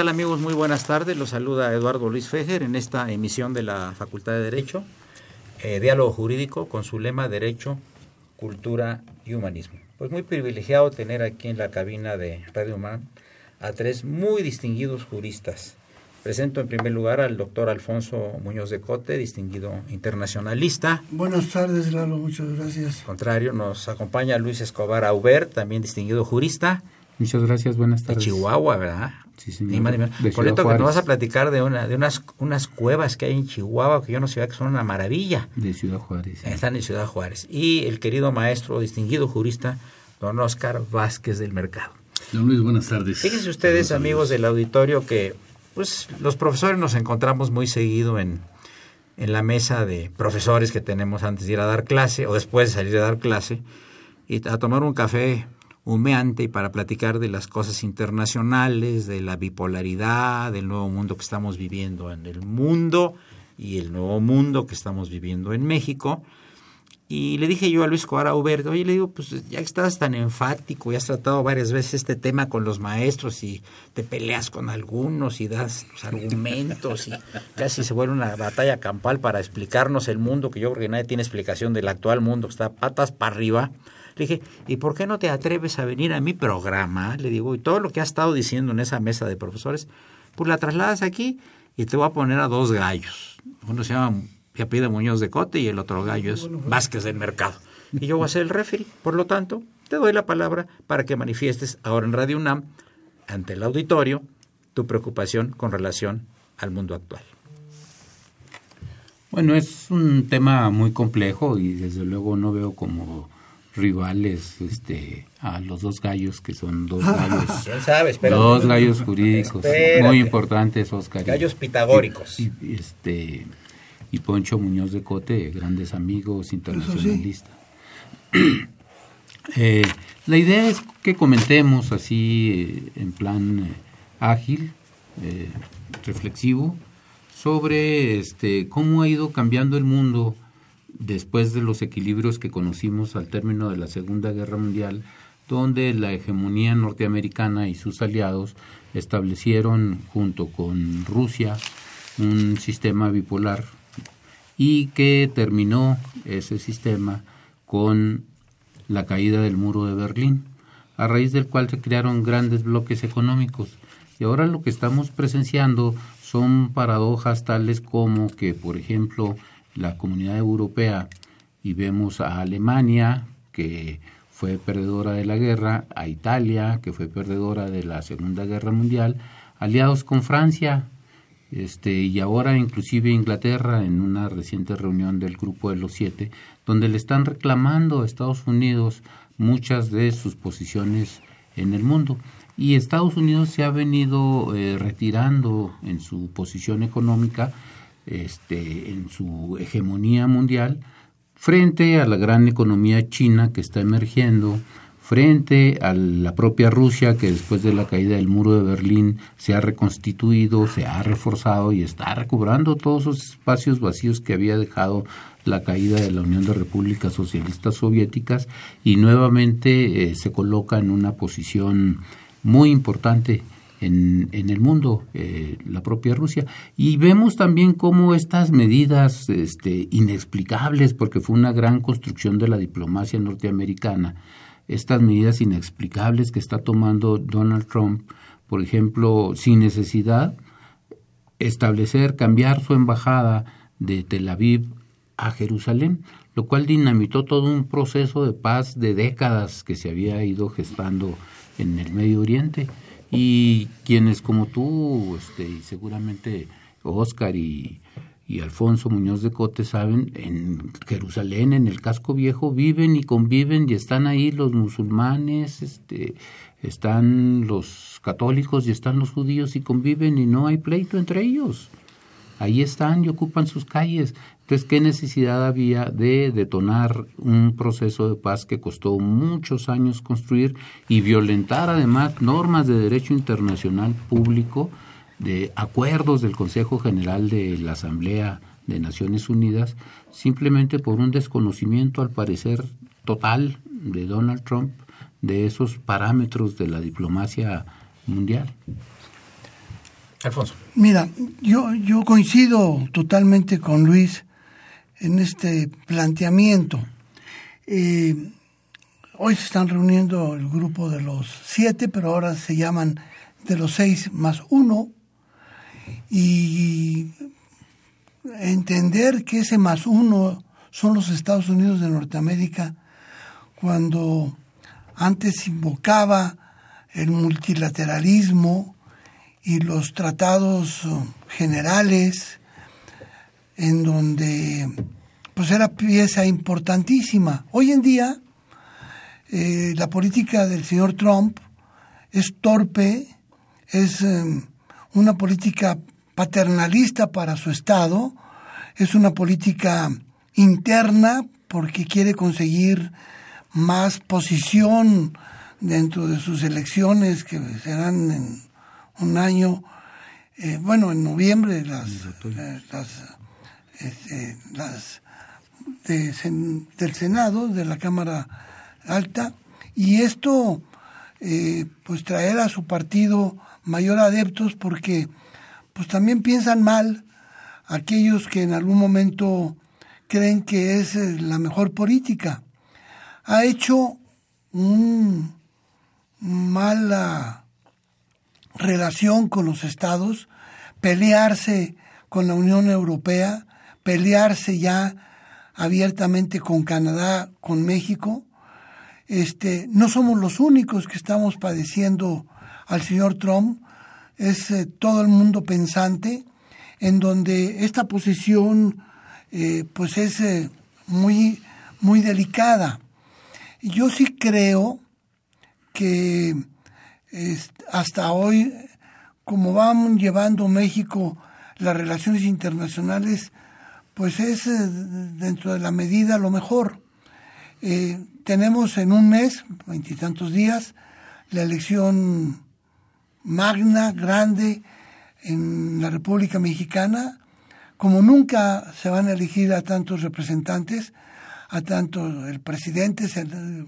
Tal amigos? Muy buenas tardes. Los saluda Eduardo Luis Fejer en esta emisión de la Facultad de Derecho, eh, Diálogo Jurídico con su lema Derecho, Cultura y Humanismo. Pues muy privilegiado tener aquí en la cabina de Radio Humán a tres muy distinguidos juristas. Presento en primer lugar al doctor Alfonso Muñoz de Cote, distinguido internacionalista. Buenas tardes, Lalo, muchas gracias. Al contrario, nos acompaña Luis Escobar Auber, también distinguido jurista. Muchas gracias, buenas tardes. De Chihuahua, ¿verdad? Sí, señor. Ni más ni menos. De Por cierto, que nos Juárez. vas a platicar de, una, de unas, unas cuevas que hay en Chihuahua que yo no sabía que son una maravilla. De Ciudad Juárez. sí. Están en Ciudad Juárez. Y el querido maestro, distinguido jurista, don Oscar Vázquez del Mercado. Don Luis, buenas tardes. Fíjense ustedes, amigos del auditorio, que pues los profesores nos encontramos muy seguido en, en la mesa de profesores que tenemos antes de ir a dar clase o después de salir a dar clase y a tomar un café humeante y para platicar de las cosas internacionales, de la bipolaridad, del nuevo mundo que estamos viviendo en el mundo y el nuevo mundo que estamos viviendo en México. Y le dije yo a Luis Coara Uber, oye, le digo, pues ya que estás tan enfático y has tratado varias veces este tema con los maestros y te peleas con algunos y das argumentos y casi se vuelve una batalla campal para explicarnos el mundo, que yo creo que nadie tiene explicación del actual mundo, que está patas para arriba. Le dije, ¿y por qué no te atreves a venir a mi programa? Le digo, y todo lo que has estado diciendo en esa mesa de profesores, pues la trasladas aquí y te voy a poner a dos gallos. Uno se llama que apellida Muñoz de Cote y el otro gallo es Vázquez del Mercado. Y yo voy a ser el referee. Por lo tanto, te doy la palabra para que manifiestes ahora en Radio UNAM, ante el auditorio, tu preocupación con relación al mundo actual. Bueno, es un tema muy complejo y desde luego no veo como rivales este a los dos gallos que son dos gallos ¿Quién sabe? Dos gallos jurídicos Espérate. muy importantes Oscar Gallos pitagóricos. y, y, este y Poncho Muñoz de Cote grandes amigos internacionalistas Eh, la idea es que comentemos así eh, en plan eh, ágil reflexivo sobre este cómo ha ido cambiando el mundo después de los equilibrios que conocimos al término de la Segunda Guerra Mundial, donde la hegemonía norteamericana y sus aliados establecieron junto con Rusia un sistema bipolar y que terminó ese sistema con la caída del muro de Berlín, a raíz del cual se crearon grandes bloques económicos. Y ahora lo que estamos presenciando son paradojas tales como que, por ejemplo, la comunidad europea y vemos a Alemania, que fue perdedora de la guerra, a Italia, que fue perdedora de la Segunda Guerra Mundial, aliados con Francia, este, y ahora inclusive Inglaterra en una reciente reunión del Grupo de los Siete, donde le están reclamando a Estados Unidos muchas de sus posiciones en el mundo. Y Estados Unidos se ha venido eh, retirando en su posición económica, este, en su hegemonía mundial, frente a la gran economía china que está emergiendo, frente a la propia Rusia que después de la caída del muro de Berlín se ha reconstituido, se ha reforzado y está recobrando todos esos espacios vacíos que había dejado la caída de la Unión de Repúblicas Socialistas Soviéticas y nuevamente eh, se coloca en una posición muy importante en, el mundo, eh, la propia Rusia. Y vemos también cómo estas medidas este, inexplicables, porque fue una gran construcción de la diplomacia norteamericana, estas medidas inexplicables que está tomando Donald Trump, por ejemplo, sin necesidad, establecer, cambiar su embajada de Tel Aviv a Jerusalén, lo cual dinamitó todo un proceso de paz de décadas que se había ido gestando en el Medio Oriente y quienes como tú este, y seguramente Oscar y, y Alfonso Muñoz de Cote saben, en Jerusalén, en el casco viejo, viven y conviven y están ahí los musulmanes, este, están los católicos y están los judíos y conviven y no hay pleito entre ellos. Ahí están y ocupan sus calles. Entonces, ¿qué necesidad había de detonar un proceso de paz que costó muchos años construir y violentar además normas de derecho internacional público, de acuerdos del Consejo General de la Asamblea de Naciones Unidas, simplemente por un desconocimiento, al parecer, total de Donald Trump de esos parámetros de la diplomacia mundial? Alfonso. Mira, yo, yo coincido totalmente con Luis en este planteamiento. Eh, hoy se están reuniendo el grupo de los siete, pero ahora se llaman de los seis más uno, y entender que ese más uno son los Estados Unidos de Norteamérica, cuando antes invocaba el multilateralismo y los tratados generales, en donde pues era pieza importantísima. Hoy en día eh, la política del señor Trump es torpe, es em, una política paternalista para su Estado, es una política interna porque quiere conseguir más posición dentro de sus elecciones que serán en un año, eh, bueno, en noviembre las, eh, las este, las del Senado, de la Cámara Alta, y esto eh, pues traerá a su partido mayor adeptos porque pues también piensan mal aquellos que en algún momento creen que es eh, la mejor política. Ha hecho una mala relación con los estados, pelearse con la Unión Europea, pelearse ya abiertamente con Canadá, con México. Este, no somos los únicos que estamos padeciendo al señor Trump, es eh, todo el mundo pensante, en donde esta posición eh, pues es eh, muy, muy delicada. Yo sí creo que hasta hoy, como vamos llevando México las relaciones internacionales, pues es eh, dentro de la medida lo mejor. Eh, tenemos en un mes, veintitantos días, la elección magna, grande, en la República Mexicana. Como nunca se van a elegir a tantos representantes, a tanto el presidente,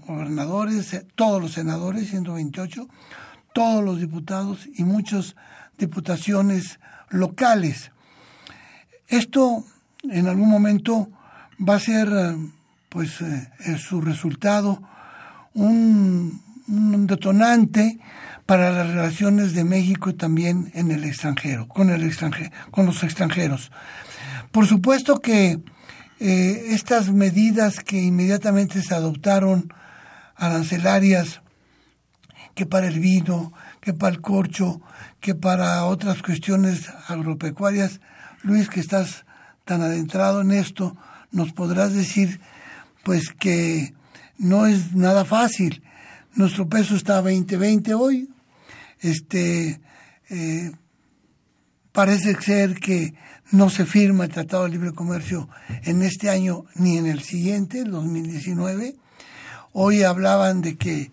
gobernadores, todos los senadores, 128, todos los diputados y muchas diputaciones locales. Esto en algún momento va a ser eh, pues eh, su resultado un, un detonante para las relaciones de México y también en el extranjero, con el extranjero, con los extranjeros. Por supuesto que eh, estas medidas que inmediatamente se adoptaron arancelarias, que para el vino, que para el corcho, que para otras cuestiones agropecuarias, Luis, que estás tan adentrado en esto, nos podrás decir pues que no es nada fácil. Nuestro peso está a 20-20 hoy. Este, eh, parece ser que no se firma el Tratado de Libre Comercio en este año ni en el siguiente, el 2019. Hoy hablaban de que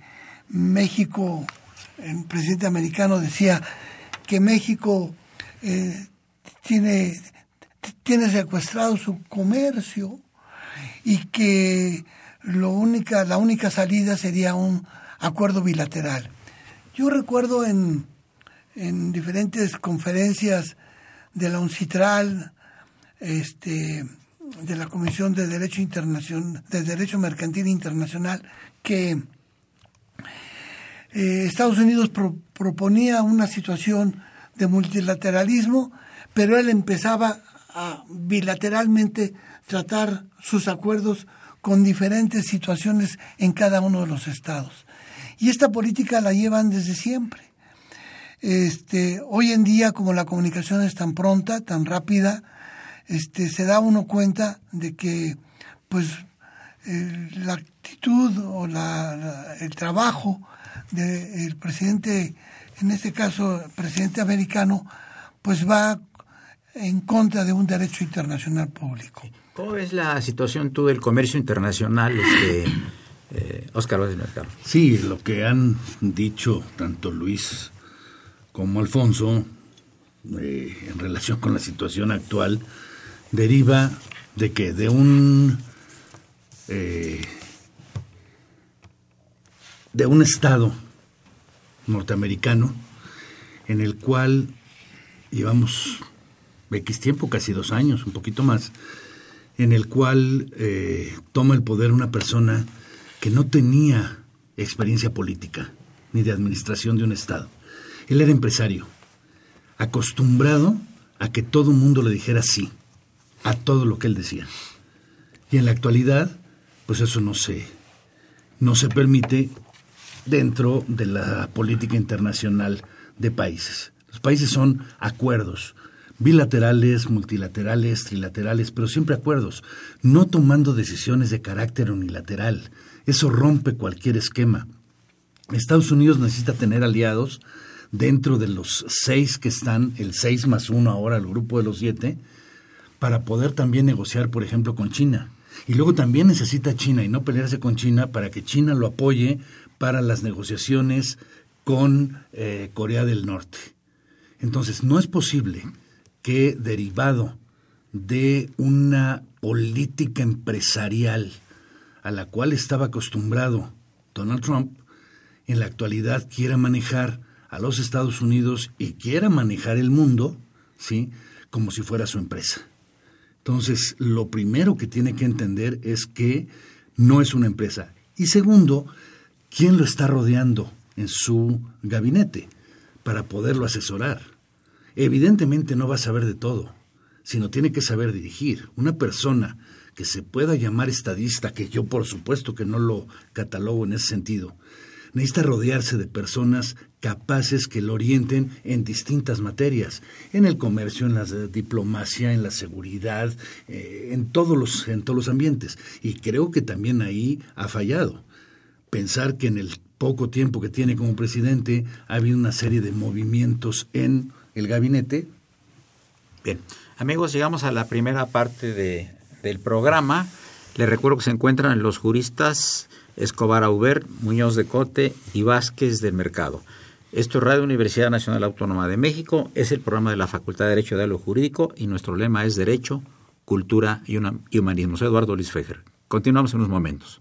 México, el presidente americano decía que México eh, tiene, tiene secuestrado su comercio y que lo única, la única salida sería un acuerdo bilateral. Yo recuerdo en, en diferentes conferencias de la UNCITRAL, este, de la Comisión de Derecho Internacional, de Derecho Mercantil Internacional, que eh, Estados Unidos proponía una situación de multilateralismo, pero él empezaba a bilateralmente tratar sus acuerdos con diferentes situaciones en cada uno de los estados. Y esta política la llevan desde siempre. Este, hoy en día, como la comunicación es tan pronta, tan rápida, este, se da uno cuenta de que, pues, la actitud o la, el trabajo del presidente, en este caso, el presidente americano, pues va en contra de un derecho internacional público. ¿Cómo ves la situación tú del comercio internacional, este, eh, Oscar Vázquez Mercado? Sí, lo que han dicho tanto Luis como Alfonso, eh, en relación con la situación actual, deriva de que de un eh, de un estado norteamericano en el cual llevamos X tiempo, casi dos años, un poquito más, en el cual eh, toma el poder una persona que no tenía experiencia política ni de administración de un Estado. Él era empresario, acostumbrado a que todo el mundo le dijera sí a todo lo que él decía. Y en la actualidad, pues eso no se, no se permite dentro de la política internacional de países. Los países son acuerdos, bilaterales, multilaterales, trilaterales, pero siempre acuerdos, no tomando decisiones de carácter unilateral. Eso rompe cualquier esquema. Estados Unidos necesita tener aliados dentro de los seis que están, el seis más uno ahora, el grupo de los siete, para poder también negociar, por ejemplo, con China. Y luego también necesita China y no pelearse con China para que China lo apoye para las negociaciones con eh, Corea del Norte. Entonces, no es posible que derivado de una política empresarial a la cual estaba acostumbrado Donald Trump, en la actualidad quiera manejar a los Estados Unidos y quiera manejar el mundo, ¿sí? Como si fuera su empresa. Entonces, lo primero que tiene que entender es que no es una empresa. Y segundo, ¿quién lo está rodeando en su gabinete para poderlo asesorar? Evidentemente no va a saber de todo, sino tiene que saber dirigir. Una persona que se pueda llamar estadista, que yo por supuesto que no lo catalogo en ese sentido, necesita rodearse de personas capaces que lo orienten en distintas materias, en el comercio, en la diplomacia, en la seguridad, eh, en, todos los, en todos los ambientes. Y creo que también ahí ha fallado. Pensar que en el poco tiempo que tiene como presidente ha habido una serie de movimientos en el gabinete. Bien, amigos, llegamos a la primera parte de, del programa. Les recuerdo que se encuentran los juristas Escobar Auber, Muñoz de Cote y Vázquez del Mercado. Esto es Radio Universidad Nacional Autónoma de México, es el programa de la Facultad de Derecho de lo Jurídico y nuestro lema es Derecho, Cultura y, Humanismo. Soy Eduardo Luis Fejer. Continuamos en unos momentos.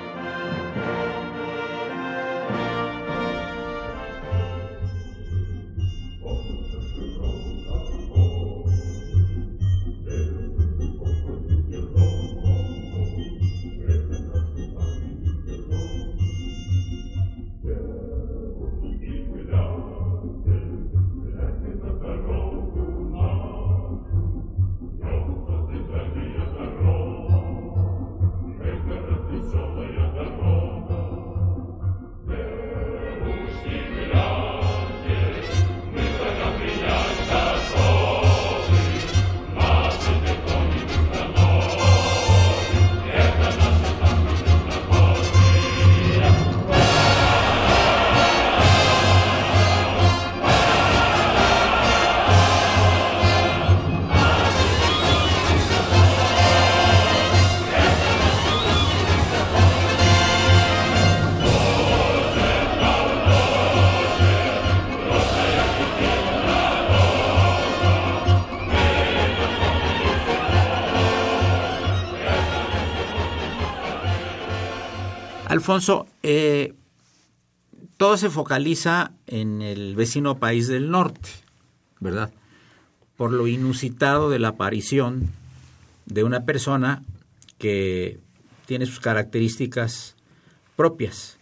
Alfonso, eh, todo se focaliza en el vecino país del norte, ¿verdad? Por lo inusitado de la aparición de una persona que tiene sus características propias.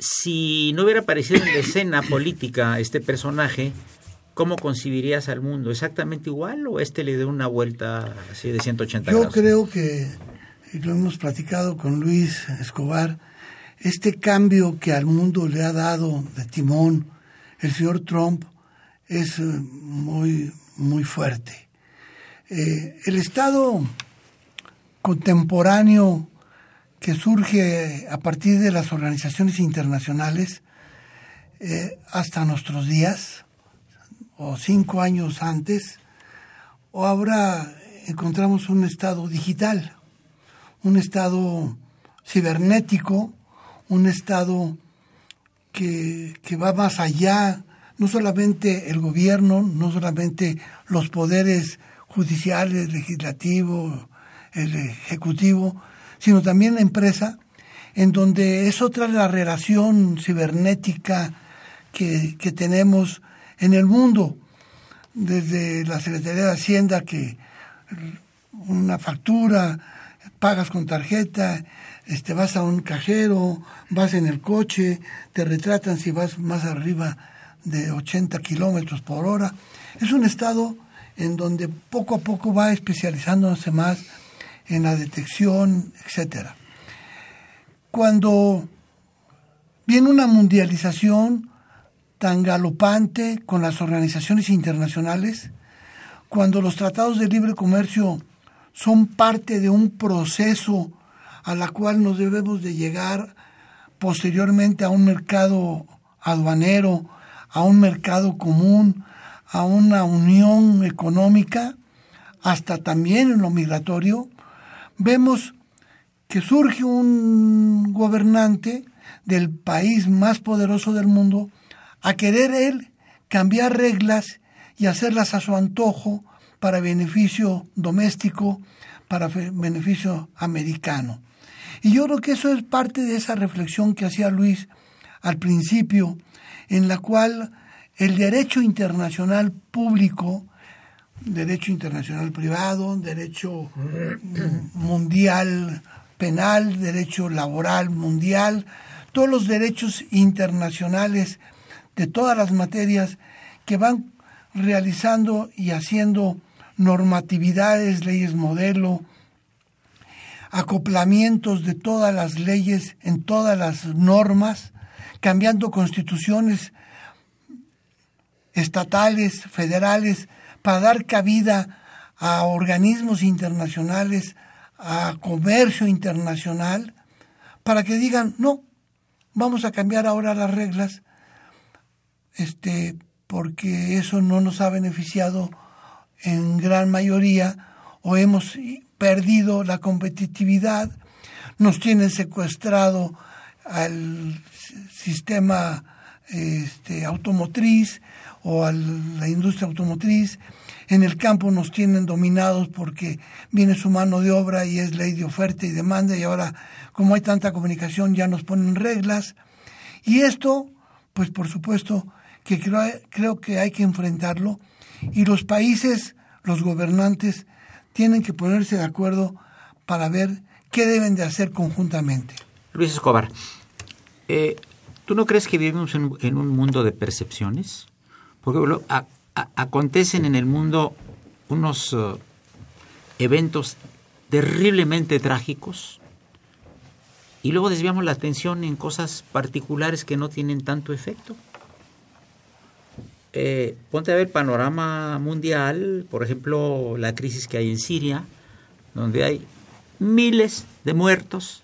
Si no hubiera aparecido en la escena política este personaje, ¿cómo concibirías al mundo? ¿Exactamente igual o este le dio una vuelta así de 180 Yo grados? creo que lo hemos platicado con Luis Escobar, este cambio que al mundo le ha dado de timón el señor Trump es eh, muy, muy fuerte. Eh, el Estado contemporáneo que surge a partir de las organizaciones internacionales eh, hasta nuestros días, o cinco años antes, o ahora encontramos un Estado digital un estado cibernético, un estado que, que, va más allá, no solamente el gobierno, no solamente los poderes judiciales, legislativo, el ejecutivo, sino también la empresa, en donde es otra la relación cibernética que, que tenemos en el mundo, desde la Secretaría de Hacienda que una factura, pagas con tarjeta, este, vas a un cajero, vas en el coche, te retratan si vas más arriba de 80 kilómetros por hora. Es un estado en donde poco a poco va especializándose más en la detección, etcétera. Cuando viene una mundialización tan galopante con las organizaciones internacionales, cuando los tratados de libre comercio son parte de un proceso a la cual nos debemos de llegar posteriormente a un mercado aduanero, a un mercado común, a una unión económica, hasta también en lo migratorio, vemos que surge un gobernante del país más poderoso del mundo a querer él cambiar reglas y hacerlas a su antojo para beneficio doméstico, para beneficio americano. Y yo creo que eso es parte de esa reflexión que hacía Luis al principio, en la cual el derecho internacional público, derecho internacional privado, derecho mundial penal, derecho laboral mundial, todos los derechos internacionales de todas las materias que van realizando y haciendo normatividades, leyes modelo, acoplamientos de todas las leyes en todas las normas, cambiando constituciones estatales, federales, para dar cabida a organismos internacionales, a comercio internacional, para que digan, no, vamos a cambiar ahora las reglas, este, porque eso no nos ha beneficiado en gran mayoría o hemos perdido la competitividad, nos tienen secuestrado al sistema este, automotriz o a la industria automotriz. En el campo nos tienen dominados porque viene su mano de obra y es ley de oferta y demanda y ahora como hay tanta comunicación ya nos ponen reglas. Y esto, pues por supuesto que creo, creo que hay que enfrentarlo y los países, los gobernantes, tienen que ponerse de acuerdo para ver qué deben de hacer conjuntamente. Luis Escobar, eh, ¿tú no crees que vivimos en, un mundo de percepciones? Porque acontecen en el mundo unos uh, eventos terriblemente trágicos y luego desviamos la atención en cosas particulares que no tienen tanto efecto. Eh, ponte a ver panorama mundial, por ejemplo, la crisis que hay en Siria, donde hay miles de muertos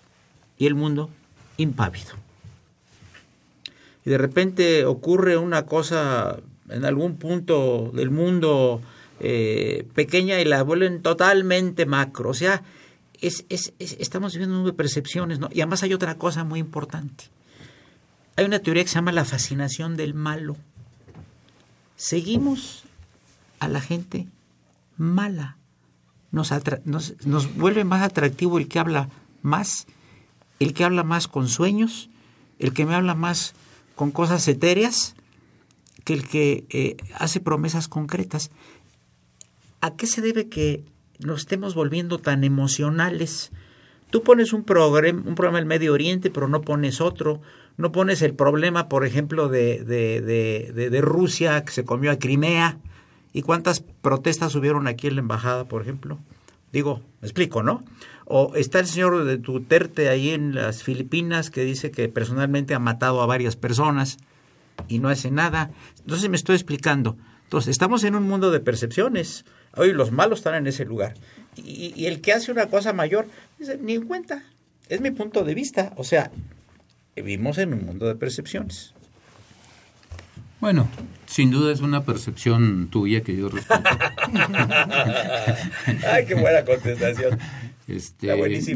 y el mundo impávido. Y de repente ocurre una cosa en algún punto del mundo eh, pequeña y la vuelven totalmente macro. O sea, es, es, estamos viviendo un de percepciones, ¿no? Y además hay otra cosa muy importante. Hay una teoría que se llama la fascinación del malo. Seguimos a la gente mala nos, vuelve más atractivo el que habla más, el que habla más con sueños, el que me habla más con cosas etéreas, que el que eh, hace promesas concretas. ¿A qué se debe que nos estemos volviendo tan emocionales? Tú pones un, programa, un programa del Medio Oriente, pero no pones otro. No pones el problema, por ejemplo, de, de, de, Rusia que se comió a Crimea ¿Y cuántas protestas hubieron aquí en la embajada, por ejemplo? Digo, me explico, ¿no? O está el señor de Duterte ahí en las Filipinas que dice que personalmente ha matado a varias personas y no hace nada. Entonces me estoy explicando. Entonces, estamos en un mundo de percepciones. Hoy los malos están en ese lugar. Y, y el que hace una cosa mayor, dice, ni en cuenta. Es mi punto de vista. O sea, vivimos en un mundo de percepciones. Bueno, sin duda es una percepción tuya que yo respeto. Ay, qué buena contestación. Este,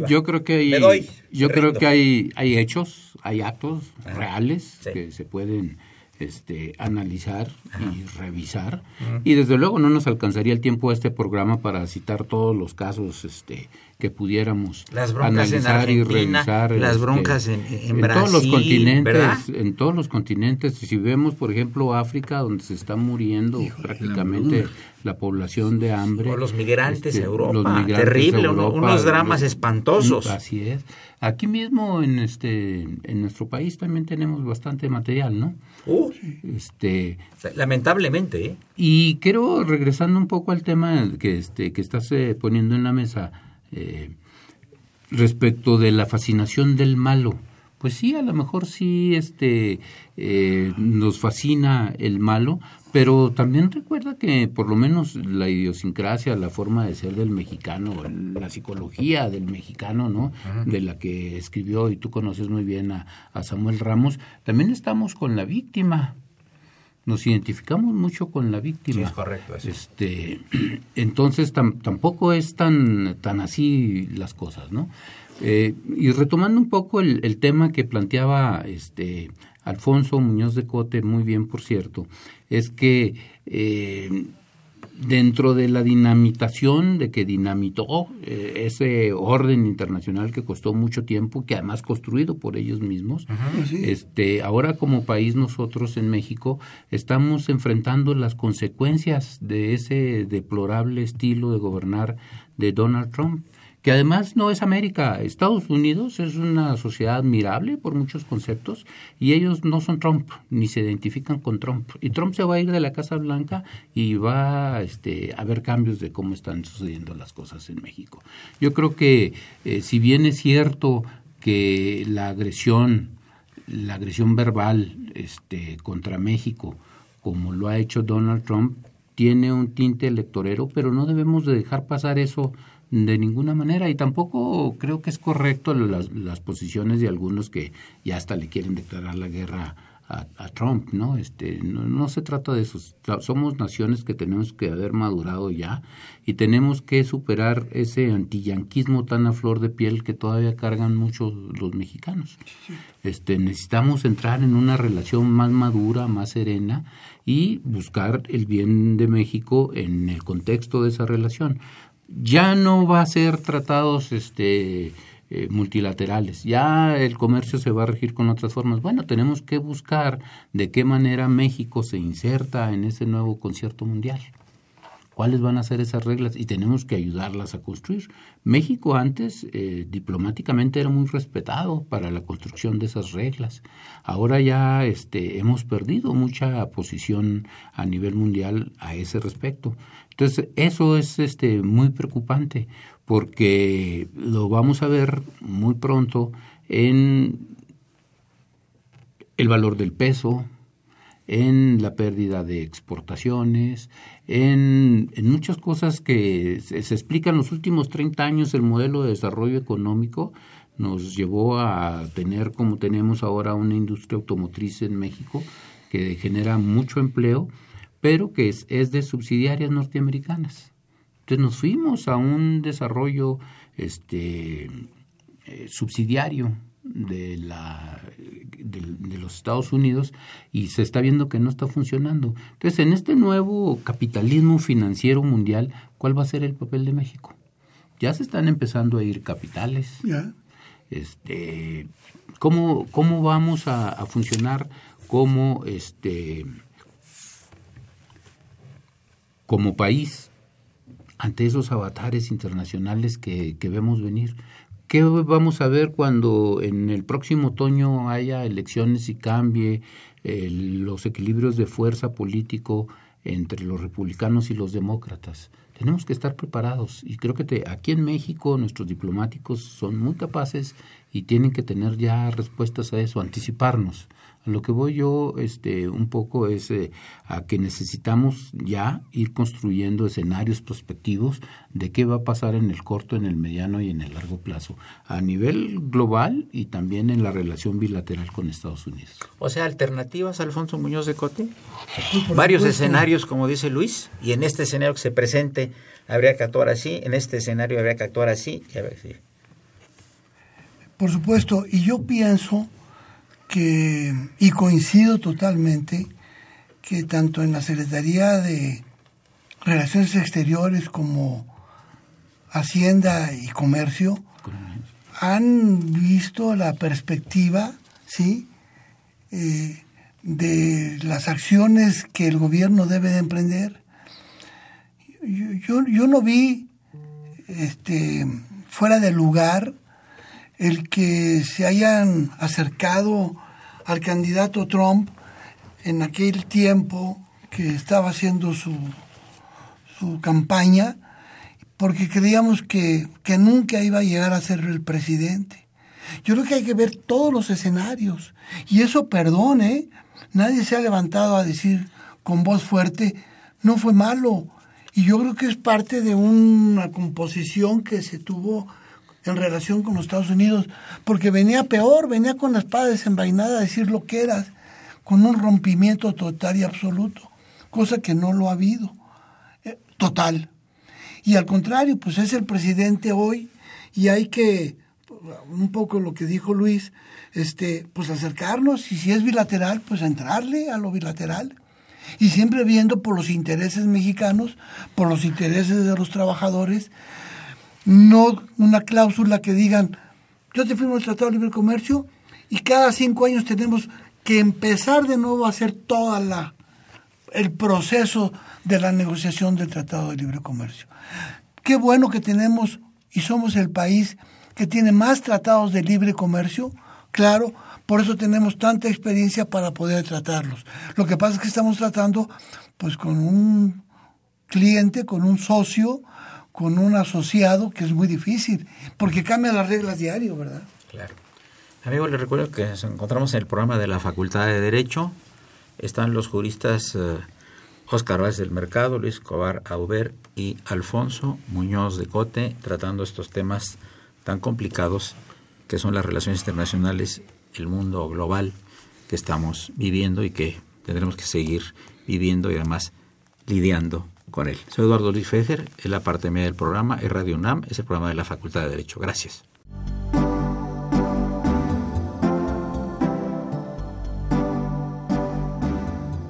Yo creo que hay, yo creo que hay, hay hechos, hay actos reales que se pueden este, analizar y revisar. Y desde luego no nos alcanzaría el tiempo de este programa para citar todos los casos este, que pudiéramos analizar y revisar. Las este, broncas en, en, todos los continentes, en todos los continentes. Si vemos, por ejemplo, África, donde se está muriendo prácticamente la, población de hambre. O los migrantes a este, Europa. Terrible, unos dramas espantosos. Así es. Aquí mismo en este en nuestro país también tenemos bastante material, ¿no? Uh, este lamentablemente. ¿eh? Y quiero regresando un poco al tema que este que estás eh, poniendo en la mesa eh, respecto de la fascinación del malo. Pues sí, a lo mejor sí este, nos fascina el malo, pero también recuerda que por lo menos la idiosincrasia, la forma de ser del mexicano, la psicología del mexicano, ¿no? De la que escribió y tú conoces muy bien a, a Samuel Ramos, también estamos con la víctima nos identificamos mucho con la víctima. Sí, es correcto. Este, entonces tampoco es tan, tan así las cosas, ¿no? Eh, y retomando un poco el, el, tema que planteaba este Alfonso Muñoz de Cote, muy bien por cierto, es que eh, dentro de la dinamitación de que dinamitó eh, ese orden internacional que costó mucho tiempo, que además construido por ellos mismos, este, ahora como país nosotros en México estamos enfrentando las consecuencias de ese deplorable estilo de gobernar de Donald Trump que además no es América. Estados Unidos es una sociedad admirable por muchos conceptos y ellos no son Trump, ni se identifican con Trump. Y Trump se va a ir de la Casa Blanca y va este, a ver cambios de cómo están sucediendo las cosas en México. Yo creo que eh, si bien es cierto que la agresión, la agresión verbal este, contra México, como lo ha hecho Donald Trump, tiene un tinte electorero, pero no debemos de dejar pasar eso de ninguna manera y tampoco creo que es correcto las, las, posiciones de algunos que ya hasta le quieren declarar la guerra a, Trump, ¿no? Este, no, no se trata de eso. Somos naciones que tenemos que haber madurado ya y tenemos que superar ese antiyanquismo tan a flor de piel que todavía cargan muchos los mexicanos. Este, necesitamos entrar en una relación más madura, más serena y buscar el bien de México en el contexto de esa relación. Ya no va a ser tratados este eh, multilaterales. Ya el comercio se va a regir con otras formas. Bueno, tenemos que buscar de qué manera México se inserta en ese nuevo concierto mundial. ¿Cuáles van a ser esas reglas? Y tenemos que ayudarlas a construir. México antes eh, diplomáticamente era muy respetado para la construcción de esas reglas. Ahora ya este, hemos perdido mucha posición a nivel mundial a ese respecto. Entonces, eso es este, muy preocupante porque lo vamos a ver muy pronto en el valor del peso, en la pérdida de exportaciones, en, muchas cosas que se, se, explican los últimos 30 años el modelo de desarrollo económico nos llevó a tener como tenemos ahora una industria automotriz en México que genera mucho empleo, pero que es, es de subsidiarias norteamericanas. Entonces nos fuimos a un desarrollo este, eh, subsidiario de, la, de, los Estados Unidos y se está viendo que no está funcionando. Entonces, en este nuevo capitalismo financiero mundial, ¿cuál va a ser el papel de México? Ya se están empezando a ir capitales. Este, ¿cómo, ¿Cómo vamos a, a funcionar como, este, como país? ante esos avatares internacionales que, vemos venir. ¿Qué vamos a ver cuando en el próximo otoño haya elecciones y cambie los equilibrios de fuerza político entre los republicanos y los demócratas? Tenemos que estar preparados y creo que aquí en México nuestros diplomáticos son muy capaces y tienen que tener ya respuestas a eso, anticiparnos. Lo que voy yo este, un poco es eh, a que necesitamos ya ir construyendo escenarios prospectivos de qué va a pasar en el corto, en el mediano y en el largo plazo, a nivel global y también en la relación bilateral con Estados Unidos. O sea, alternativas, Alfonso Muñoz de Cote. Varios escenarios, como dice Luis, y en este escenario que se presente habría que actuar así, en este escenario habría que actuar así. Y a ver, sí. Por supuesto, y yo pienso que, y coincido totalmente, que tanto en la Secretaría de Relaciones Exteriores como Hacienda y Comercio han visto la perspectiva, ¿sí? Eh, de las acciones que el gobierno debe de emprender. Yo, yo, no vi este, fuera de lugar el que se hayan acercado al candidato Trump en aquel tiempo que estaba haciendo su, su campaña, porque creíamos que, que nunca iba a llegar a ser el presidente. Yo creo que hay que ver todos los escenarios. Y eso, perdone, nadie se ha levantado a decir con voz fuerte, no fue malo. Y yo creo que es parte de una composición que se tuvo en relación con los Estados Unidos, porque venía peor, venía con la espada desenvainada a decir lo que era, con un rompimiento total y absoluto, cosa que no lo ha habido, eh, total. Y al contrario, pues es el presidente hoy y hay que, un poco lo que dijo Luis, este, pues acercarnos y si es bilateral, pues entrarle a lo bilateral. Y siempre viendo por los intereses mexicanos, por los intereses de los trabajadores, no una cláusula que digan, yo te firmo el Tratado de Libre Comercio y cada cinco años tenemos que empezar de nuevo a hacer toda la el proceso de la negociación del Tratado de Libre Comercio. Qué bueno que tenemos y somos el país que tiene más tratados de libre comercio, claro, por eso tenemos tanta experiencia para poder tratarlos. Lo que pasa es que estamos tratando pues con un cliente, con un socio con un asociado que es muy difícil, porque cambia las reglas diario, ¿verdad? Claro. Amigo, le recuerdo que nos encontramos en el programa de la Facultad de Derecho. Están los juristas Oscar eh, Vázquez del Mercado, Luis Cobar Auber y Alfonso Muñoz de Cote tratando estos temas tan complicados que son las relaciones internacionales, el mundo global que estamos viviendo y que tendremos que seguir viviendo y además lidiando con él. Soy Eduardo Luis Fejer, es la parte media del programa, es Radio UNAM, es el programa de la Facultad de Derecho. Gracias.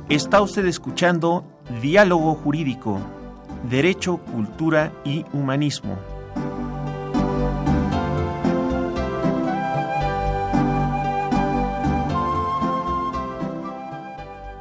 Está usted escuchando Diálogo Jurídico, Derecho, Cultura y Humanismo.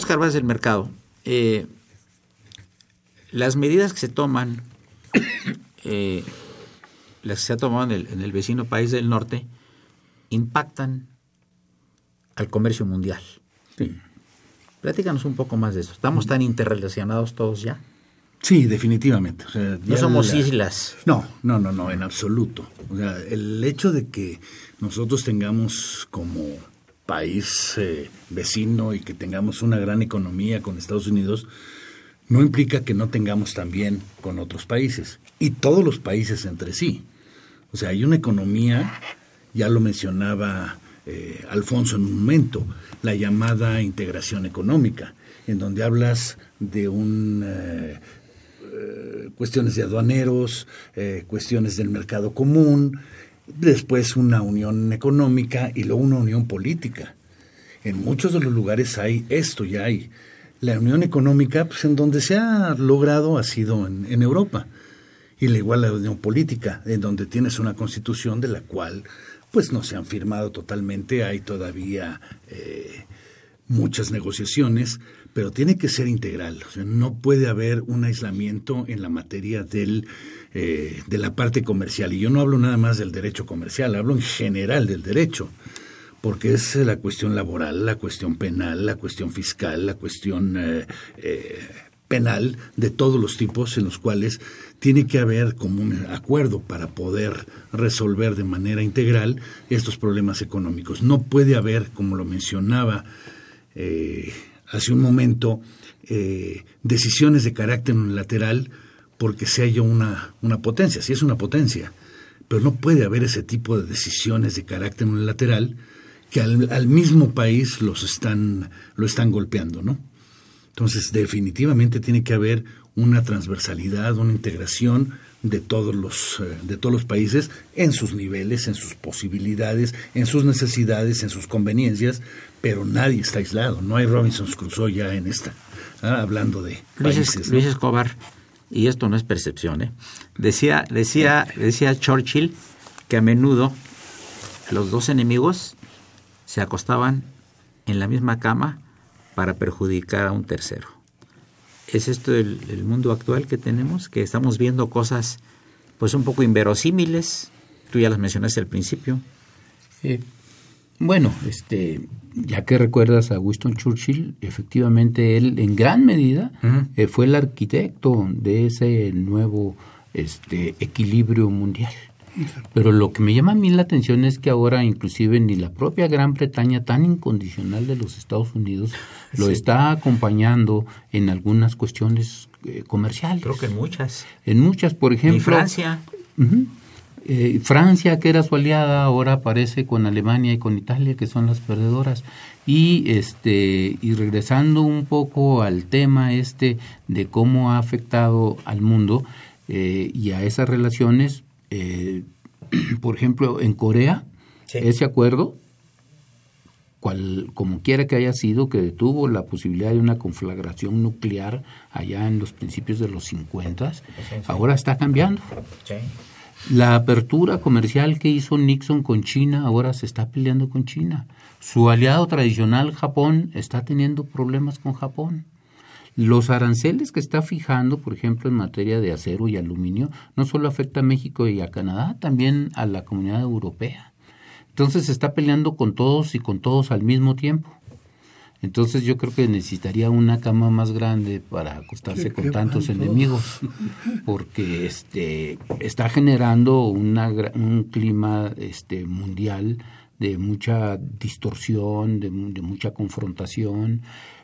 Oscar Vázquez del Mercado, eh, las medidas que se toman, eh, las que se han tomado en el, en el vecino país del norte, impactan al comercio mundial. Sí. Platícanos un poco más de eso. ¿Estamos tan interrelacionados todos ya? Sí, definitivamente. O sea, No somos la- islas. No, no, no, no, en absoluto. O sea, el hecho de que nosotros tengamos como país eh, vecino y que tengamos una gran economía con Estados Unidos no implica que no tengamos también con otros países y todos los países entre sí. O sea, hay una economía, ya lo mencionaba eh, Alfonso en un momento, la llamada integración económica, en donde hablas de un eh, eh, cuestiones de aduaneros, eh, cuestiones del mercado común, después una unión económica y luego una unión política. En muchos de los lugares hay esto, ya hay. La unión económica, pues en donde se ha logrado ha sido en, en Europa. Y la igual la unión política, en donde tienes una constitución de la cual pues no se han firmado totalmente, hay todavía eh, muchas negociaciones, pero tiene que ser integral. O sea, no puede haber un aislamiento en la materia del, eh, de la parte comercial. Y yo no hablo nada más del derecho comercial, hablo en general del derecho, porque es la cuestión laboral, la cuestión penal, la cuestión fiscal, la cuestión eh, eh, penal de todos los tipos en los cuales tiene que haber como un acuerdo para poder resolver de manera integral estos problemas económicos. No puede haber, como lo mencionaba eh, hace un momento, decisiones de carácter unilateral porque se haya una, una potencia. Sí es una potencia, pero no puede haber ese tipo de decisiones de carácter unilateral que al, al mismo país los están, lo están golpeando, ¿no? Entonces, definitivamente tiene que haber una transversalidad, una integración de todos los eh, de todos los países en sus niveles, en sus posibilidades, en sus necesidades, en sus conveniencias, pero nadie está aislado. No hay Robinson Crusoe ya en esta, ¿ah? hablando de países. Luis Escobar, y esto no es percepción, ¿eh? decía, decía, decía Churchill que a menudo los dos enemigos se acostaban en la misma cama para perjudicar a un tercero. ¿Es esto el, mundo actual que tenemos? Que estamos viendo cosas pues un poco inverosímiles. Tú ya las mencionaste al principio. Eh, bueno, este, ya que recuerdas a Winston Churchill, efectivamente él en gran medida eh, fue el arquitecto de ese nuevo este, equilibrio mundial. Pero lo que me llama a mí la atención es que ahora inclusive ni la propia Gran Bretaña tan incondicional de los Estados Unidos lo está acompañando en algunas cuestiones eh, comerciales. Creo que en muchas. En muchas, por ejemplo. Y Francia. Eh, Francia, que era su aliada, ahora aparece con Alemania y con Italia, que son las perdedoras. Y, este, y regresando un poco al tema este de cómo ha afectado al mundo eh, y a esas relaciones, eh, por ejemplo, en Corea, ese acuerdo, cual, como quiera que haya sido, que detuvo la posibilidad de una conflagración nuclear allá en los principios de los 50, ahora está cambiando. La apertura comercial que hizo Nixon con China ahora se está peleando con China. Su aliado tradicional, Japón, está teniendo problemas con Japón. Los aranceles que está fijando, por ejemplo, en materia de acero y aluminio, no solo afecta a México y a Canadá, también a la comunidad europea. Entonces se está peleando con todos y con todos al mismo tiempo. Entonces yo creo que necesitaría una cama más grande para acostarse con tantos enemigos, porque este está generando una, un clima este mundial de mucha distorsión, de, mucha confrontación.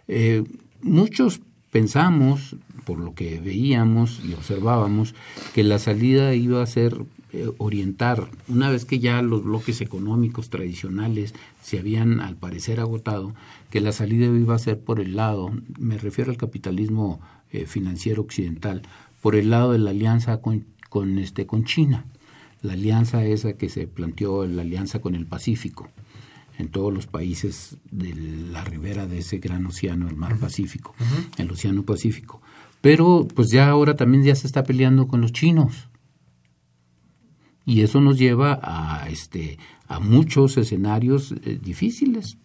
Eh, muchos pensamos, por lo que veíamos y observábamos, que la salida iba a ser eh, orientar, una vez que ya los bloques económicos tradicionales se habían al parecer agotado, que la salida iba a ser por el lado, me refiero al capitalismo eh, financiero occidental, por el lado de la alianza con, con, este, con China, la alianza esa que se planteó, la alianza con el Pacífico en todos los países de la ribera de ese gran océano, el mar Pacífico, el océano Pacífico. Pero pues ya ahora también ya se está peleando con los chinos y eso nos lleva a este a muchos escenarios eh, difíciles.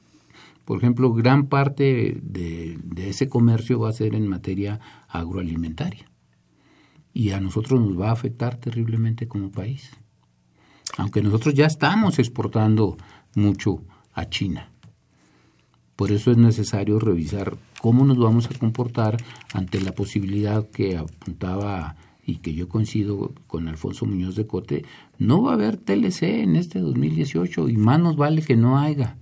Por ejemplo gran parte de, ese comercio va a ser en materia agroalimentaria. Y a nosotros nos va a afectar terriblemente como país. Aunque nosotros ya estamos exportando mucho a China. Por eso es necesario revisar cómo nos vamos a comportar ante la posibilidad que apuntaba y que yo coincido con Alfonso Muñoz de Cote, no va a haber TLC en este 2018 y más nos vale que no haya.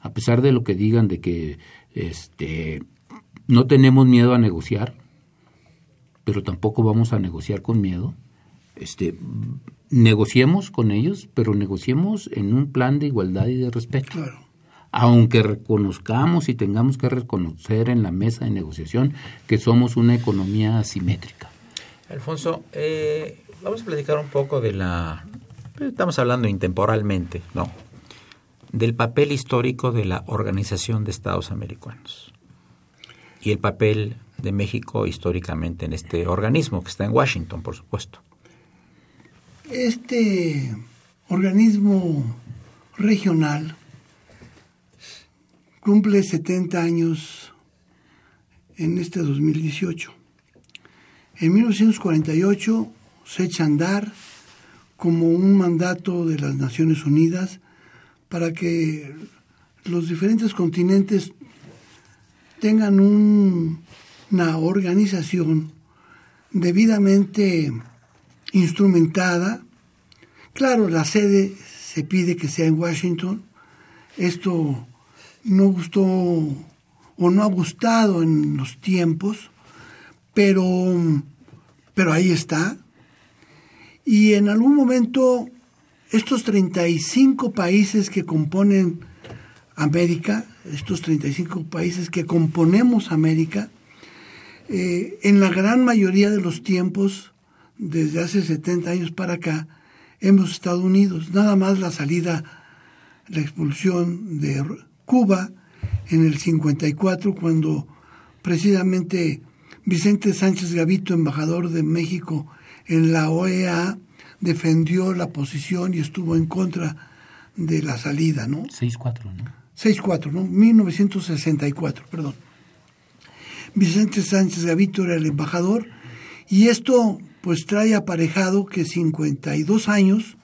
A pesar de lo que digan de que este no tenemos miedo a negociar, pero tampoco vamos a negociar con miedo. Este negociemos con ellos, pero negociemos en un plan de igualdad y de respeto. Aunque reconozcamos y tengamos que reconocer en la mesa de negociación que somos una economía asimétrica. Alfonso, eh, vamos a platicar un poco de la... Estamos hablando intemporalmente, ¿no? Del papel histórico de la Organización de Estados Americanos y el papel de México históricamente en este organismo que está en Washington, por supuesto. Este organismo regional cumple 70 años en este 2018. En 1948 se echa a andar como un mandato de las Naciones Unidas para que los diferentes continentes tengan una organización debidamente instrumentada. Claro, la sede se pide que sea en Washington. Esto no gustó o no ha gustado en los tiempos pero, pero ahí está. Y en algún momento estos 35 países que componen América, estos 35 países que componemos América, eh, en la gran mayoría de los tiempos, desde hace 70 años para acá, hemos estado unidos. Nada más la salida, la expulsión de Cuba en el 54, cuando precisamente Vicente Sánchez Gavito, embajador de México en la OEA, defendió la posición y estuvo en contra de la salida, ¿no? 6-4, ¿no? 6-4, ¿no? 1964, perdón. Vicente Sánchez Gavito era el embajador y esto pues trae aparejado que 52 años,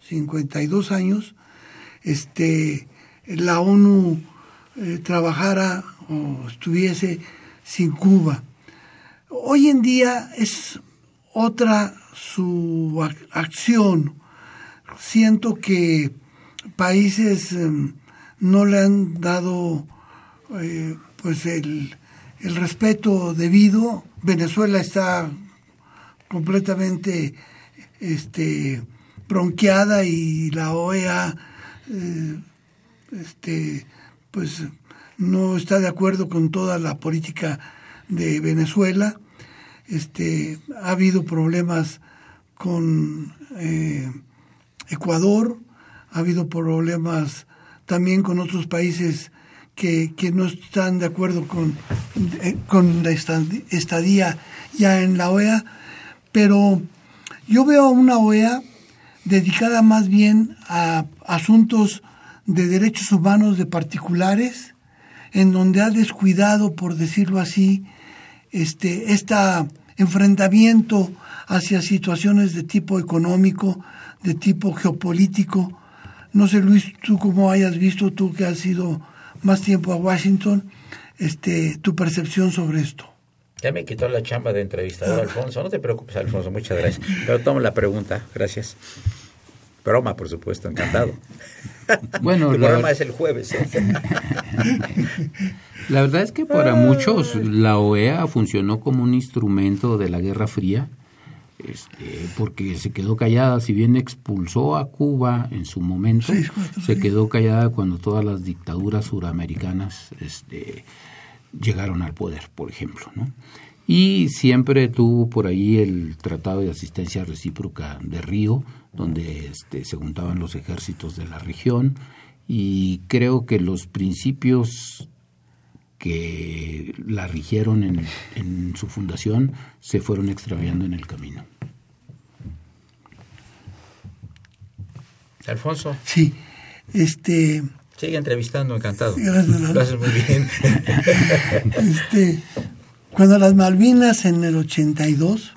52 años, este, la ONU eh, trabajara o estuviese sin Cuba. Hoy en día es otra su acción. Siento que países em, no le han dado eh, pues el, el, respeto debido. Venezuela está completamente este, bronqueada y la OEA eh, este, pues no está de acuerdo con toda la política de Venezuela. Este, ha habido problemas con eh, Ecuador, ha habido problemas también con otros países que, que no están de acuerdo con, eh, con la estadía ya en la OEA, pero yo veo una OEA dedicada más bien a asuntos de derechos humanos de particulares, en donde ha descuidado, por decirlo así, este, este enfrentamiento hacia situaciones de tipo económico, de tipo geopolítico. No sé, Luis, tú cómo hayas visto, tú que has ido más tiempo a Washington, este, tu percepción sobre esto. Ya me quitó la chamba de entrevistador, Alfonso. No te preocupes, Alfonso, muchas gracias. Pero tomo la pregunta, gracias. Broma, por supuesto, encantado. Bueno, el programa es el jueves. ¿eh? La verdad es que para muchos la OEA funcionó como un instrumento de la Guerra Fría, este, porque se quedó callada, si bien expulsó a Cuba en su momento, se quedó callada cuando todas las dictaduras suramericanas este, llegaron al poder, por ejemplo, ¿no? Y siempre tuvo por ahí el Tratado de Asistencia Recíproca de Río, donde este, se juntaban los ejércitos de la región, y creo que los principios que la rigieron en, en su fundación se fueron extraviando en el camino. Alfonso. Sí, este Sigue entrevistando, encantado. Gracias, muy bien. este, cuando las Malvinas en el 82,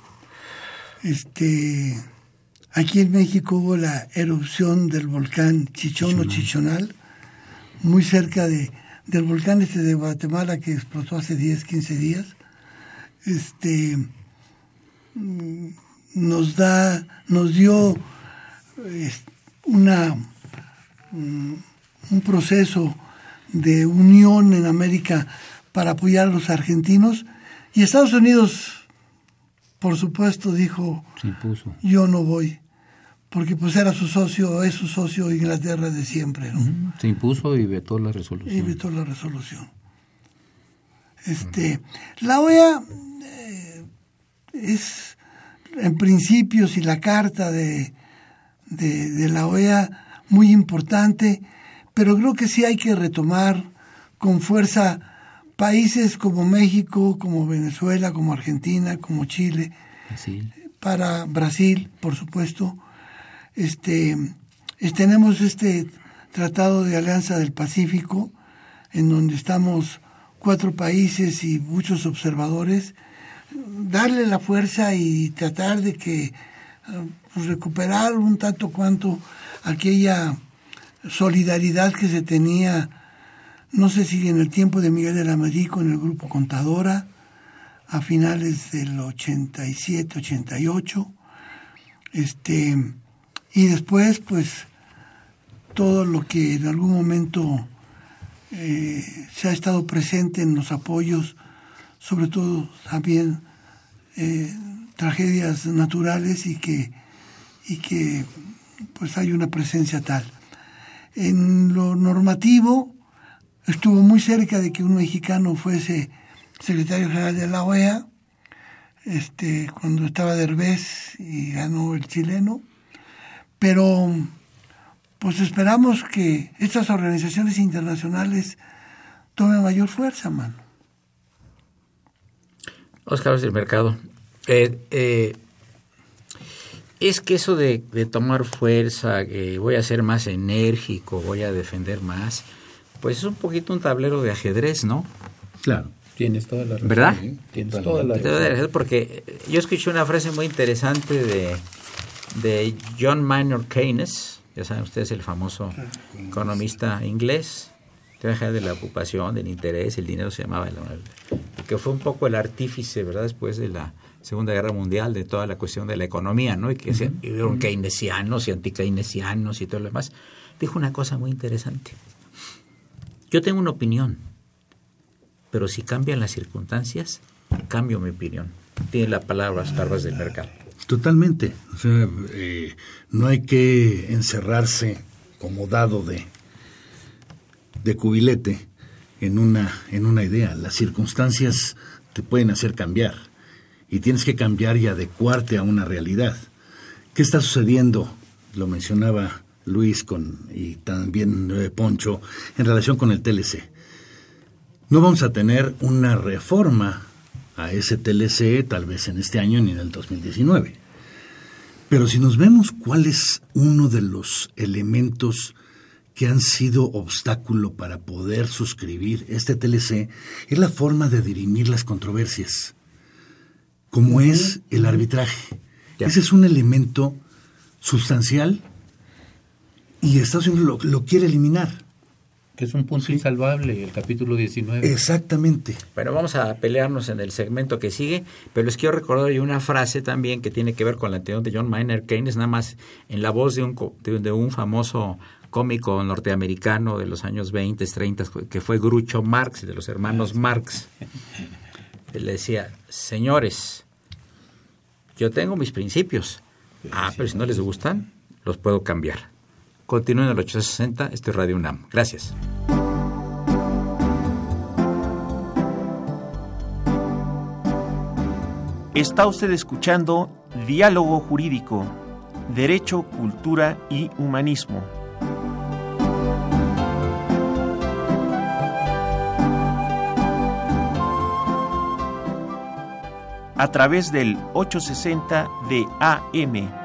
este, aquí en México hubo la erupción del volcán Chichón o Chichonal, muy cerca de, del volcán este de Guatemala que explotó hace 10, 15 días. Este, nos da, nos dio una un proceso de unión en América para apoyar a los argentinos y Estados Unidos, por supuesto, dijo, yo no voy, porque pues era su socio, es su socio Inglaterra de siempre. Se impuso y vetó la resolución. Y vetó la resolución. Este, La OEA eh, es, en principio, si la carta de, de, de la OEA muy importante, pero creo que sí hay que retomar con fuerza países como México, como Venezuela, como Argentina, como Chile, para Brasil, por supuesto. Este, tenemos este Tratado de Alianza del Pacífico, en donde estamos cuatro países y muchos observadores, darle la fuerza y tratar de que pues, recuperar un tanto cuanto aquella solidaridad que se tenía, no sé si en el tiempo de Miguel de la Madrid en el grupo Contadora, a finales del 87, 88, este, y después, pues, todo lo que en algún momento eh, se ha estado presente en los apoyos, sobre todo también eh, tragedias naturales y que, y que pues hay una presencia tal. En lo normativo, estuvo muy cerca de que un mexicano fuese secretario general de la OEA, este, cuando estaba Derbez y ganó el chileno, pero pues esperamos que estas organizaciones internacionales tomen mayor fuerza, mano. Oscar del Mercado. Eh, eh, es que eso de, tomar fuerza, que voy a ser más enérgico, voy a defender más, pues es un poquito un tablero de ajedrez, ¿no? Claro. Tienes toda la razón. ¿Verdad? Tienes toda la razón. Porque yo escuché una frase muy interesante de, de John Maynard Keynes, ya saben ustedes, el famoso economista inglés, de la ocupación, del interés, el dinero se llamaba, que fue un poco el artífice, ¿verdad? Después de la Segunda Guerra Mundial, de toda la cuestión de la economía, ¿no? Y que se hubieron keynesianos y antikeynesianos y todo lo demás. Dijo una cosa muy interesante. Yo tengo una opinión, pero si cambian las circunstancias, cambio mi opinión. Tiene la palabra las barbas del mercado. Totalmente. O sea, eh, no hay que encerrarse como dado de, de cubilete en una, en una idea. Las circunstancias te pueden hacer cambiar y tienes que cambiar y adecuarte a una realidad. ¿Qué está sucediendo? Lo mencionaba Luis con, y también eh, Poncho en relación con el TLC. No vamos a tener una reforma a ese TLC tal vez en este año ni en el 2019. Pero si nos vemos cuál es uno de los elementos que han sido obstáculo para poder suscribir este TLC, es la forma de dirimir las controversias, como es el arbitraje. Ese es un elemento sustancial y Estados Unidos lo, lo quiere eliminar. Que es un punto insalvable, el capítulo 19. Exactamente. Bueno, vamos a pelearnos en el segmento que sigue, pero les quiero recordar hay una frase también que tiene que ver con la anterior de John Maynard Keynes, nada más en la voz de un, co- de, de un famoso cómico norteamericano de los años 20, 30, que fue Grucho Marx, de los hermanos Marx. Él le decía, señores, yo tengo mis principios. Ah, pero si no les gustan, los puedo cambiar. Continúen en el 860, esto es Radio UNAM. Gracias. Está usted escuchando Diálogo Jurídico, Derecho, Cultura y Humanismo. A través del 860 de AM.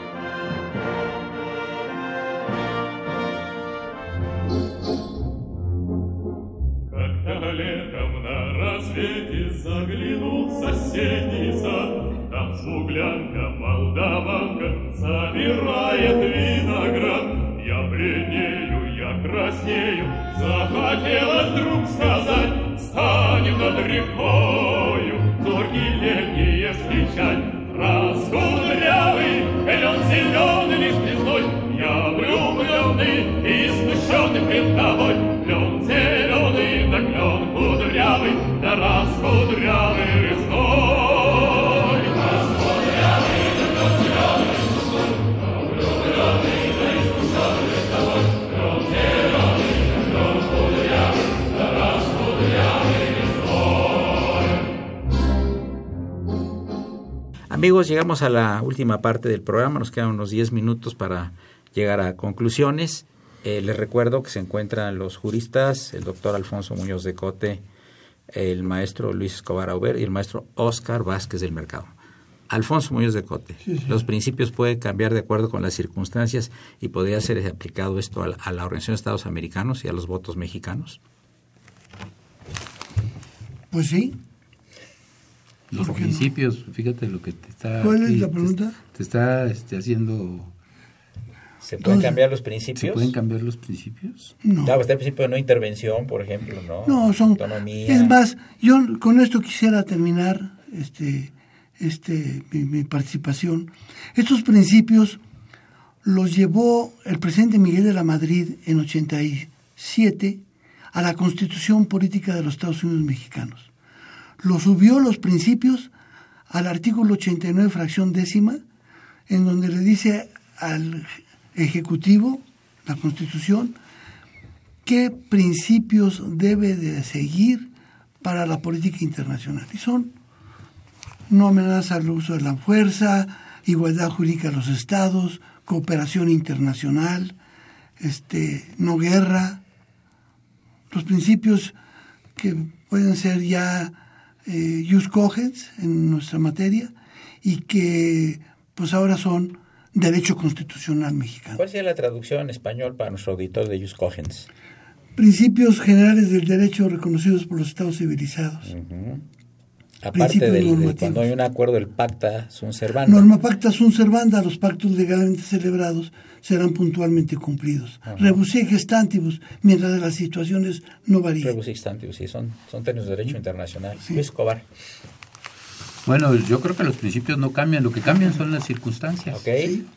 Amigos, llegamos a la última parte del programa, nos quedan unos 10 minutos para llegar a conclusiones. Eh, les recuerdo que se encuentran los juristas, el doctor Alfonso Muñoz de Cote, el maestro Luis Escobar Auber y el maestro Oscar Vázquez del Mercado. Alfonso Muñoz de Cote, los principios pueden cambiar de acuerdo con las circunstancias y podría ser aplicado esto a la, a la Organización de Estados Americanos y a los votos mexicanos. Pues sí. Los ¿Por qué no? principios, fíjate lo que te está... ¿Cuál es la te- pregunta? Te, está este, haciendo... ¿Se pueden Entonces- cambiar los ¿Se pueden cambiar los principios? No. Claro, está el principio de no intervención, por ejemplo, ¿no? No, son. Autonomía. Es más, yo con esto quisiera terminar este, este, mi, mi participación. Estos principios los llevó el presidente Miguel de la Madrid en 87 a la Constitución Política de los Estados Unidos Mexicanos. Lo subió los principios al artículo 89, fracción décima, en donde le dice al Ejecutivo, la Constitución, qué principios debe de seguir para la política internacional. Y son no amenaza al uso de la fuerza, igualdad jurídica de los estados, cooperación internacional, este, no guerra, los principios que pueden ser ya eh, jus cogens en nuestra materia y que pues ahora son derecho constitucional mexicano. ¿Cuál sería la traducción en español para nuestro auditor de Jus Cogens? Principios generales del derecho reconocidos por los estados civilizados. Aparte del, de cuando hay un acuerdo del pacta sunt servanda. Norma pacta sunt servanda, los pactos legalmente celebrados serán puntualmente cumplidos. Rebus sic gestantibus, mientras las situaciones no varíen. Rebus sic stantibus, sí, son, son términos de derecho internacional. Luis Escobar. Bueno, yo creo que los principios no cambian, lo que cambian son las circunstancias. ¿Ok?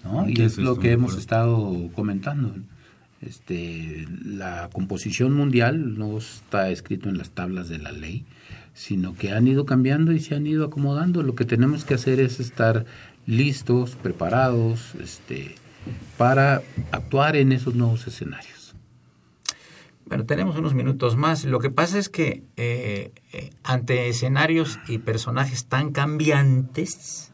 ¿no? Y Sí, es sí, lo que hemos estado comentando. Este, la composición mundial no está escrito en las tablas de la ley, sino que han ido cambiando y se han ido acomodando. Lo que tenemos que hacer es estar listos, preparados, este, para actuar en esos nuevos escenarios. Bueno, tenemos unos minutos más. Lo que pasa es que eh, eh, ante escenarios y personajes tan cambiantes,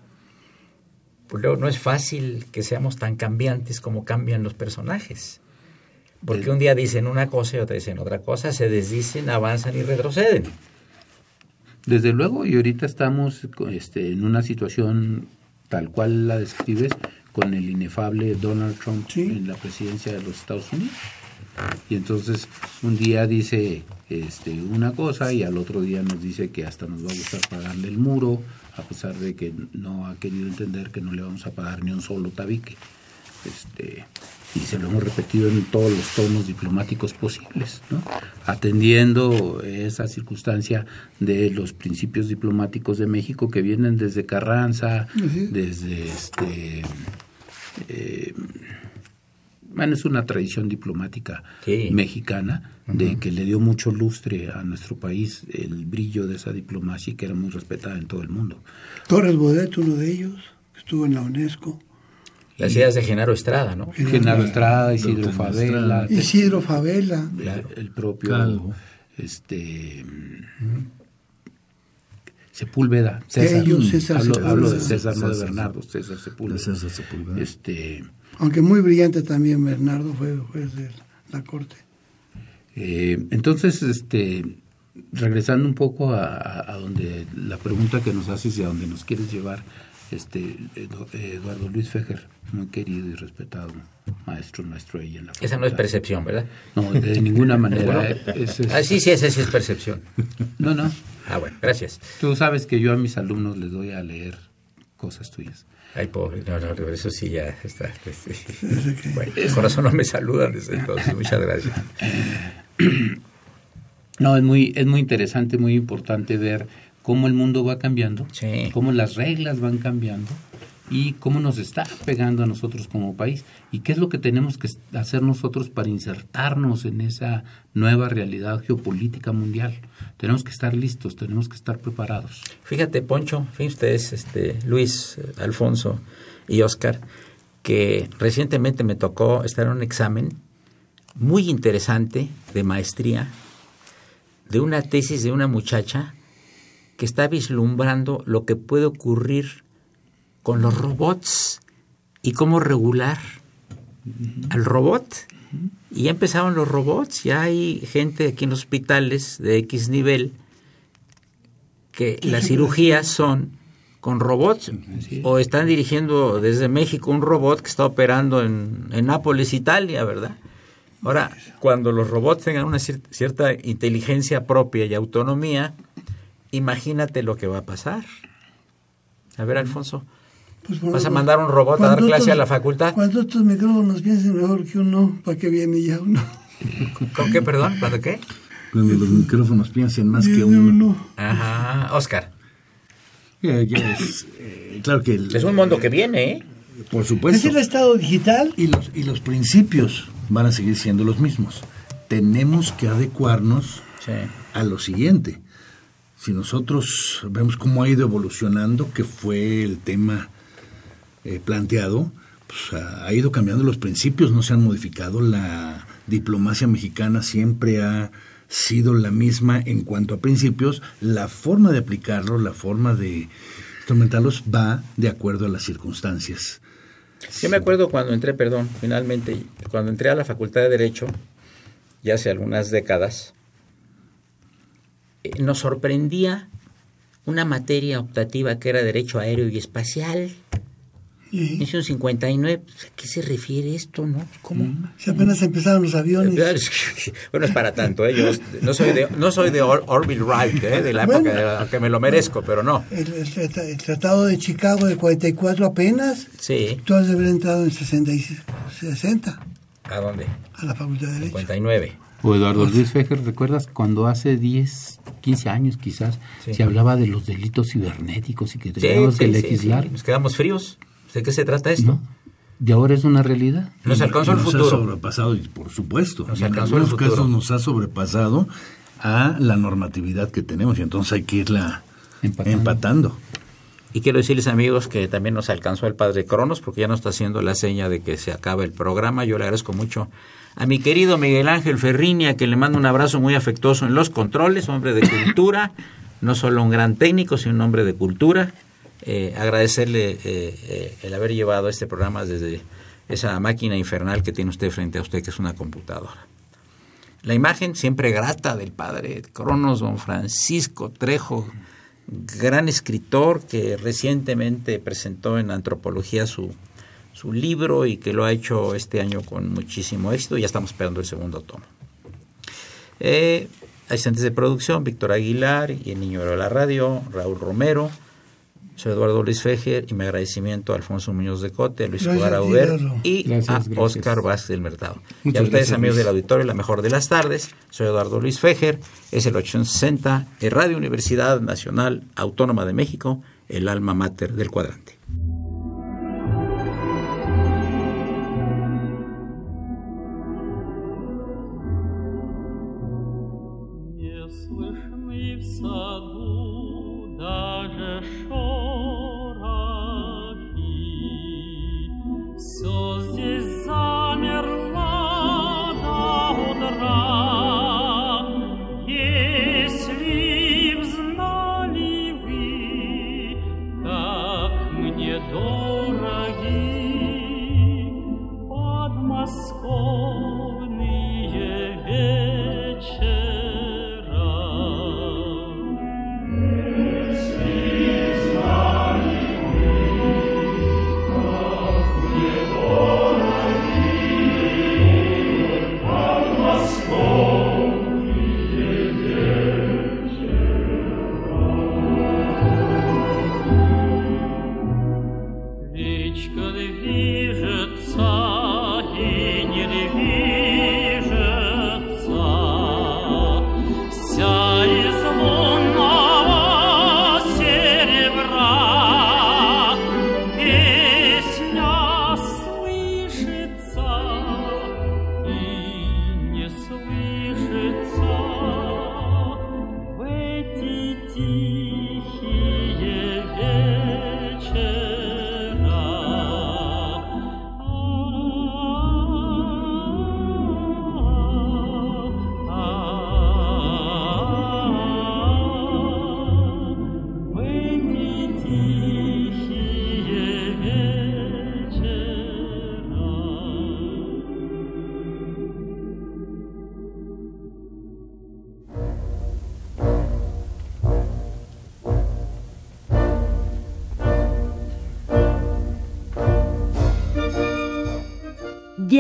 pues luego no es fácil que seamos tan cambiantes como cambian los personajes. Porque un día dicen una cosa y otra dicen otra cosa, se desdicen, avanzan y retroceden. Desde luego, y ahorita estamos este, en una situación tal cual la describes, con el inefable Donald Trump en la presidencia de los Estados Unidos. Y entonces un día dice este, una cosa y al otro día nos dice que hasta nos va a gustar pagarle el muro, a pesar de que no ha querido entender que no le vamos a pagar ni un solo tabique. Este, y se lo hemos repetido en todos los tonos diplomáticos posibles, ¿no? Atendiendo esa circunstancia de los principios diplomáticos de México que vienen desde Carranza, desde este eh, bueno, es una tradición diplomática mexicana de que le dio mucho lustre a nuestro país el brillo de esa diplomacia y que era muy respetada en todo el mundo. Torres Bodet, uno de ellos, estuvo en la UNESCO. Las ideas de Genaro Estrada, ¿no? Genaro Estrada, Isidro Favela. Isidro Favela. El, propio, este... Sepúlveda. César. hablo, de César, no de Bernardo. César Sepúlveda. Este, Aunque muy brillante también Bernardo fue juez de la corte. Eh, entonces, este, regresando un poco a, donde la pregunta que nos haces y a donde nos quieres llevar, este, Eduardo Luis Fejer, muy querido y respetado maestro nuestro ahí en la Esa no es percepción, ¿verdad? No, de ninguna manera. Ah, sí, sí, esa sí es percepción. No, no. Ah, bueno, gracias. Tú sabes que yo a mis alumnos les doy a leer cosas tuyas. Ay, pobre, no, no, eso sí ya está. Este, bueno, con razón no me saludan desde entonces, muchas gracias. No, es muy, es muy interesante, muy importante ver cómo el mundo va cambiando, cómo las reglas van cambiando y cómo nos está pegando a nosotros como país y qué es lo que tenemos que hacer nosotros para insertarnos en esa nueva realidad geopolítica mundial. Tenemos que estar listos, tenemos que estar preparados. Fíjate, Poncho, fíjense ustedes, este, Luis, Alfonso y Oscar, que recientemente me tocó estar en un examen muy interesante de maestría de una tesis de una muchacha que está vislumbrando lo que puede ocurrir con los robots y cómo regular al robot. Y ya empezaron los robots, ya hay gente aquí en los hospitales de X nivel que las cirugías son con robots o están dirigiendo desde México un robot que está operando en, en Nápoles, Italia, ¿verdad? Ahora, cuando los robots tengan una cierta inteligencia propia y autonomía, imagínate lo que va a pasar. A ver, Alfonso. Pues ¿Vas a mandar un robot a dar clase a la facultad? Cuando estos micrófonos piensen mejor que uno, ¿para qué viene ya uno? ¿Con qué, perdón? ¿Cuándo qué? Cuando los micrófonos piensen más que uno. Ajá, Oscar. es, eh, claro que es un mundo que viene, ¿eh? Por supuesto. Es el estado digital. Y los, y los principios van a seguir siendo los mismos. Tenemos que adecuarnos a lo siguiente. Si nosotros vemos cómo ha ido evolucionando, que fue el tema eh, planteado, pues ha, ido cambiando los principios, no se han modificado. La diplomacia mexicana siempre ha sido la misma en cuanto a principios. La forma de aplicarlo, la forma de instrumentarlos va de acuerdo a las circunstancias. Yo me acuerdo cuando entré, perdón, finalmente, cuando entré a la Facultad de Derecho, ya hace algunas décadas, nos sorprendía una materia optativa que era Derecho Aéreo y Espacial. En 1959, ¿a qué se refiere esto, no? ¿Cómo? Si apenas empezaron los aviones. Bueno, es para tanto, ¿eh? Yo no soy de, no soy de Orville Wright, ¿eh? de la época que me lo merezco, pero no. El, Tratado de Chicago de 44 apenas. Sí. Tú has de haber entrado en 60. ¿A dónde? A la Facultad de Derecho. 59. O Eduardo Luis Fejer, ¿recuerdas cuando hace 10, 15 años quizás se hablaba de los delitos cibernéticos y que teníamos que legislar? Nos quedamos fríos. ¿De qué se trata esto? y ahora es una realidad. Nos alcanzó el nos futuro. ha sobrepasado, y por supuesto. Nos en alcanzó el algunos futuro. casos nos ha sobrepasado a la normatividad que tenemos y entonces hay que irla Empatando. empatando. Y quiero decirles amigos que también nos alcanzó el padre Cronos porque ya nos está haciendo la seña de que se acaba el programa. Yo le agradezco mucho a mi querido Miguel Ángel Ferrini, a que le mando un abrazo muy afectuoso en los controles, hombre de cultura, no solo un gran técnico, sino un hombre de cultura. Eh, agradecerle eh, eh, el haber llevado este programa desde esa máquina infernal que tiene usted frente a usted, que es una computadora. La imagen siempre grata del padre Cronos, don Francisco Trejo, gran escritor que recientemente presentó en Antropología su, su libro y que lo ha hecho este año con muchísimo éxito. Ya estamos esperando el segundo tomo. Eh, asistentes de producción, Víctor Aguilar y el niño de la radio, Raúl Romero. Soy Eduardo Luis Fejer y mi agradecimiento a Alfonso Muñoz de Cote, a Luis Gracias Guara a ti, Uber Eduardo. y Gracias, a gracias. Oscar Vázquez del Mercado. y a ustedes, gracias, amigos Luis. del auditorio, la mejor de las tardes. Soy Eduardo Luis Fejer, es el 860 de Radio Universidad Nacional Autónoma de México, el alma mater del cuadrante.